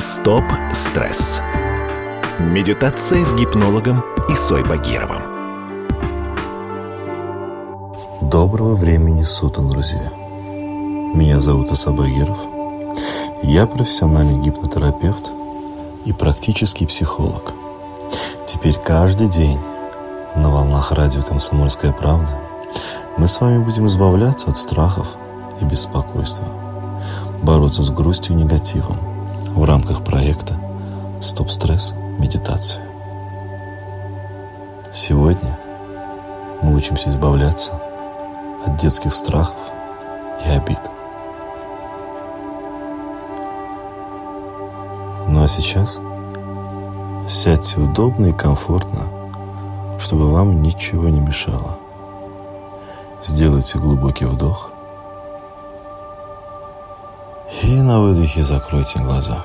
Стоп стресс. Медитация с гипнологом Исой Багировым. Доброго времени суток, друзья. Меня зовут Иса Багиров. Я профессиональный гипнотерапевт и практический психолог. Теперь каждый день на волнах радио «Комсомольская правда» мы с вами будем избавляться от страхов и беспокойства, бороться с грустью и негативом – в рамках проекта «Стоп-стресс. Медитация». Сегодня мы учимся избавляться от детских страхов и обид. Ну а сейчас сядьте удобно и комфортно, чтобы вам ничего не мешало. Сделайте глубокий вдох и на выдохе закройте глаза.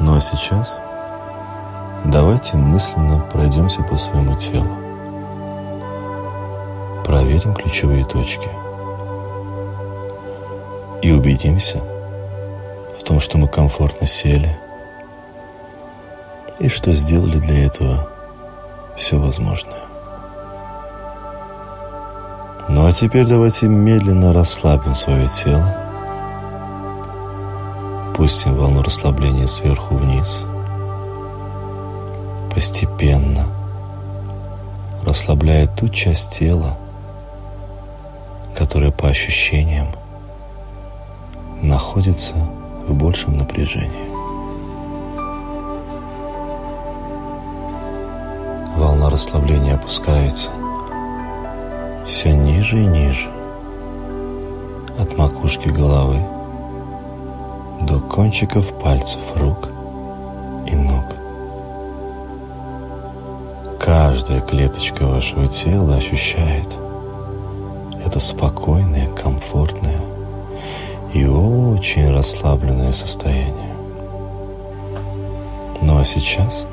Ну а сейчас давайте мысленно пройдемся по своему телу. Проверим ключевые точки. И убедимся в том, что мы комфортно сели и что сделали для этого все возможное. А теперь давайте медленно расслабим свое тело Пустим волну расслабления сверху вниз. Постепенно расслабляя ту часть тела, которая по ощущениям находится в большем напряжении. Волна расслабления опускается все ниже и ниже от макушки головы до кончиков пальцев рук и ног. Каждая клеточка вашего тела ощущает это спокойное, комфортное и очень расслабленное состояние. Ну а сейчас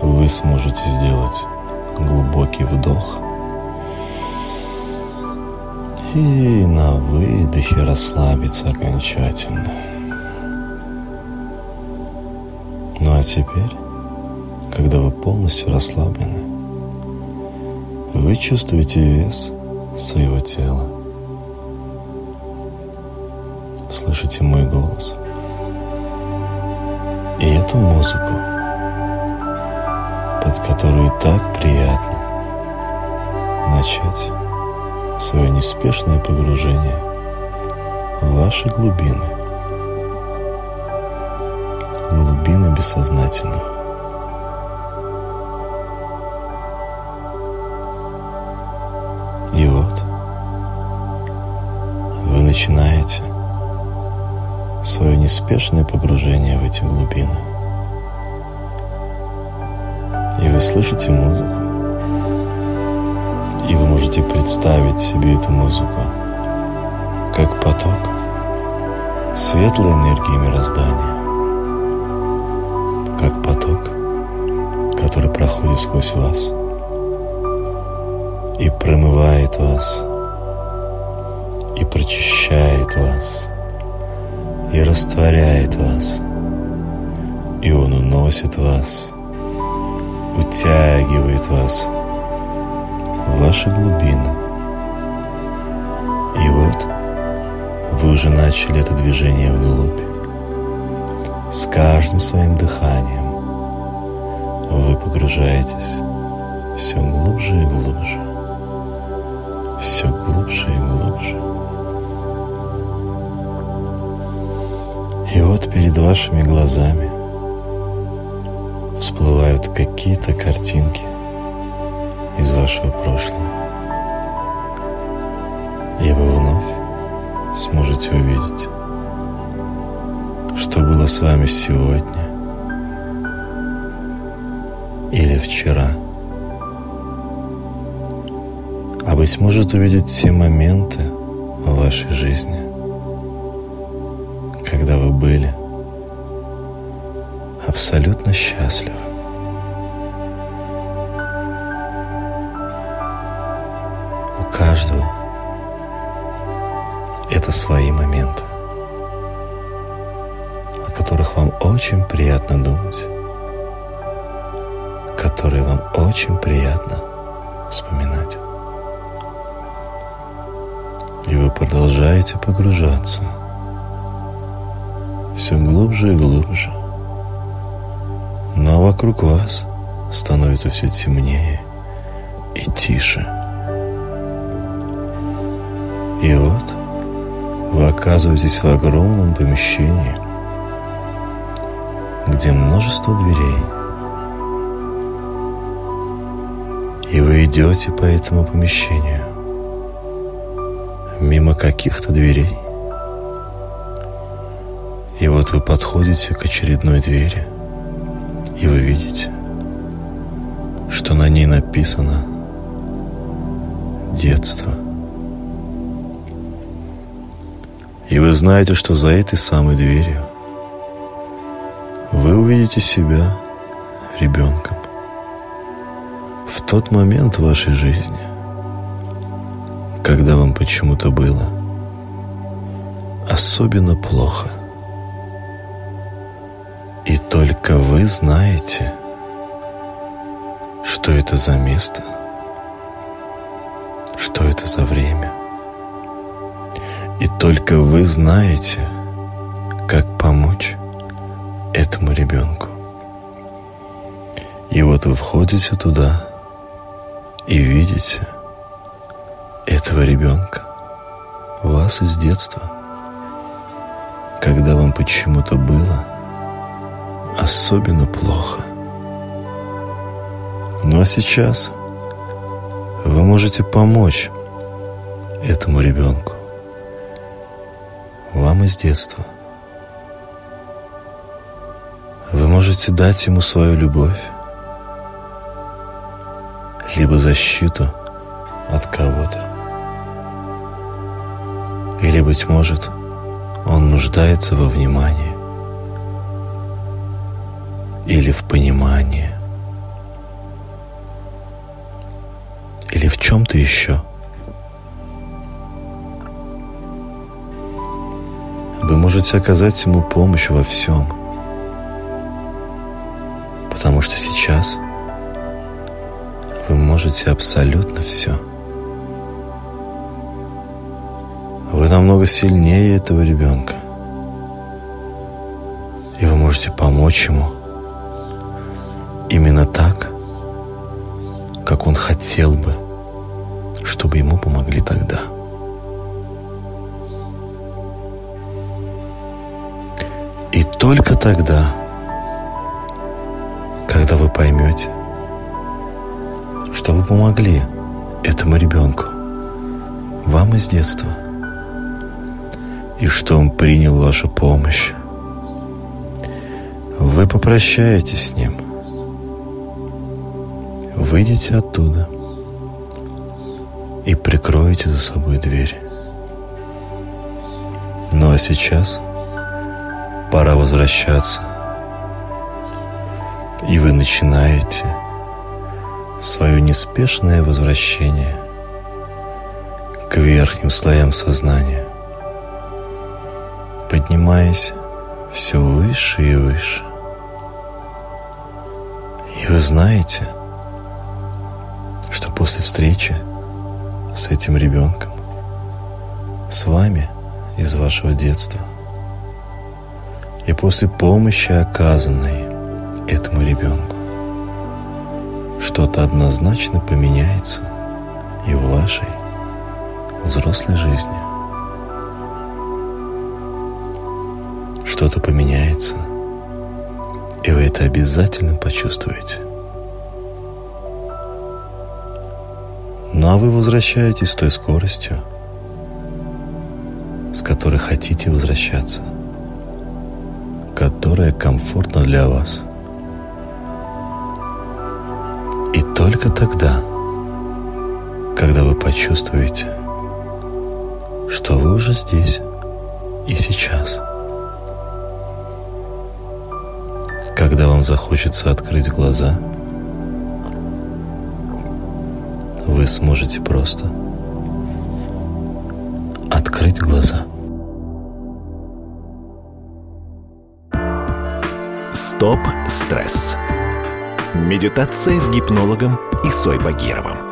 вы сможете сделать глубокий вдох и на выдохе расслабиться окончательно. Ну а теперь, когда вы полностью расслаблены, вы чувствуете вес своего тела. Слышите мой голос. И эту музыку, под которую так приятно начать свое неспешное погружение в ваши глубины – глубины бессознательного. И вот вы начинаете свое неспешное погружение в эти глубины. И вы слышите музыку. Можете представить себе эту музыку? Как поток светлой энергии мироздания. Как поток, который проходит сквозь вас и промывает вас, и прочищает вас, и растворяет вас, и он уносит вас, утягивает вас ваши глубины. И вот вы уже начали это движение вглубь. С каждым своим дыханием вы погружаетесь все глубже и глубже, все глубже и глубже. И вот перед вашими глазами всплывают какие-то картинки из вашего прошлого. И вы вновь сможете увидеть что было с вами сегодня или вчера. А быть может увидеть все моменты в вашей жизни, когда вы были абсолютно счастливы. Каждого это свои моменты. которых вам очень приятно думать, которые вам очень приятно вспоминать. И вы продолжаете погружаться все глубже и глубже. Но вокруг вас становится все темнее и тише. Оказываетесь в огромном помещении, где множество дверей. И вы идете по этому помещению мимо каких-то дверей. И вот вы подходите к очередной двери, и вы видите, что на ней написано «Детство». И вы знаете, что за этой самой дверью вы увидите себя ребенком. В тот момент в вашей жизни, когда вам почему-то было особенно плохо. И только вы знаете, что это за место, что это за время. И только вы знаете, как помочь этому ребенку. И вот вы входите туда и видите этого ребенка, вас из детства, когда вам почему-то было особенно плохо. Ну а сейчас вы можете помочь этому ребенку вам из детства. Вы можете дать ему свою любовь, либо защиту от кого-то. Или, быть может, он нуждается во внимании или в понимании, или в чем-то еще – можете оказать ему помощь во всем. Потому что сейчас вы можете абсолютно все. Вы намного сильнее этого ребенка. И вы можете помочь ему именно так, как он хотел бы, чтобы ему помогли тогда. Только тогда, когда вы поймете, что вы помогли этому ребенку, вам из детства, и что он принял вашу помощь, вы попрощаетесь с ним, выйдете оттуда и прикроете за собой дверь. Ну а сейчас – пора возвращаться. И вы начинаете свое неспешное возвращение к верхним слоям сознания, поднимаясь все выше и выше. И вы знаете, что после встречи с этим ребенком, с вами из вашего детства, и после помощи, оказанной этому ребенку, что-то однозначно поменяется и в вашей взрослой жизни. Что-то поменяется, и вы это обязательно почувствуете. Ну а вы возвращаетесь с той скоростью, с которой хотите возвращаться – которая комфортна для вас. И только тогда, когда вы почувствуете, что вы уже здесь и сейчас, когда вам захочется открыть глаза, вы сможете просто открыть глаза. Стоп стресс. Медитация с гипнологом Исой Багировым.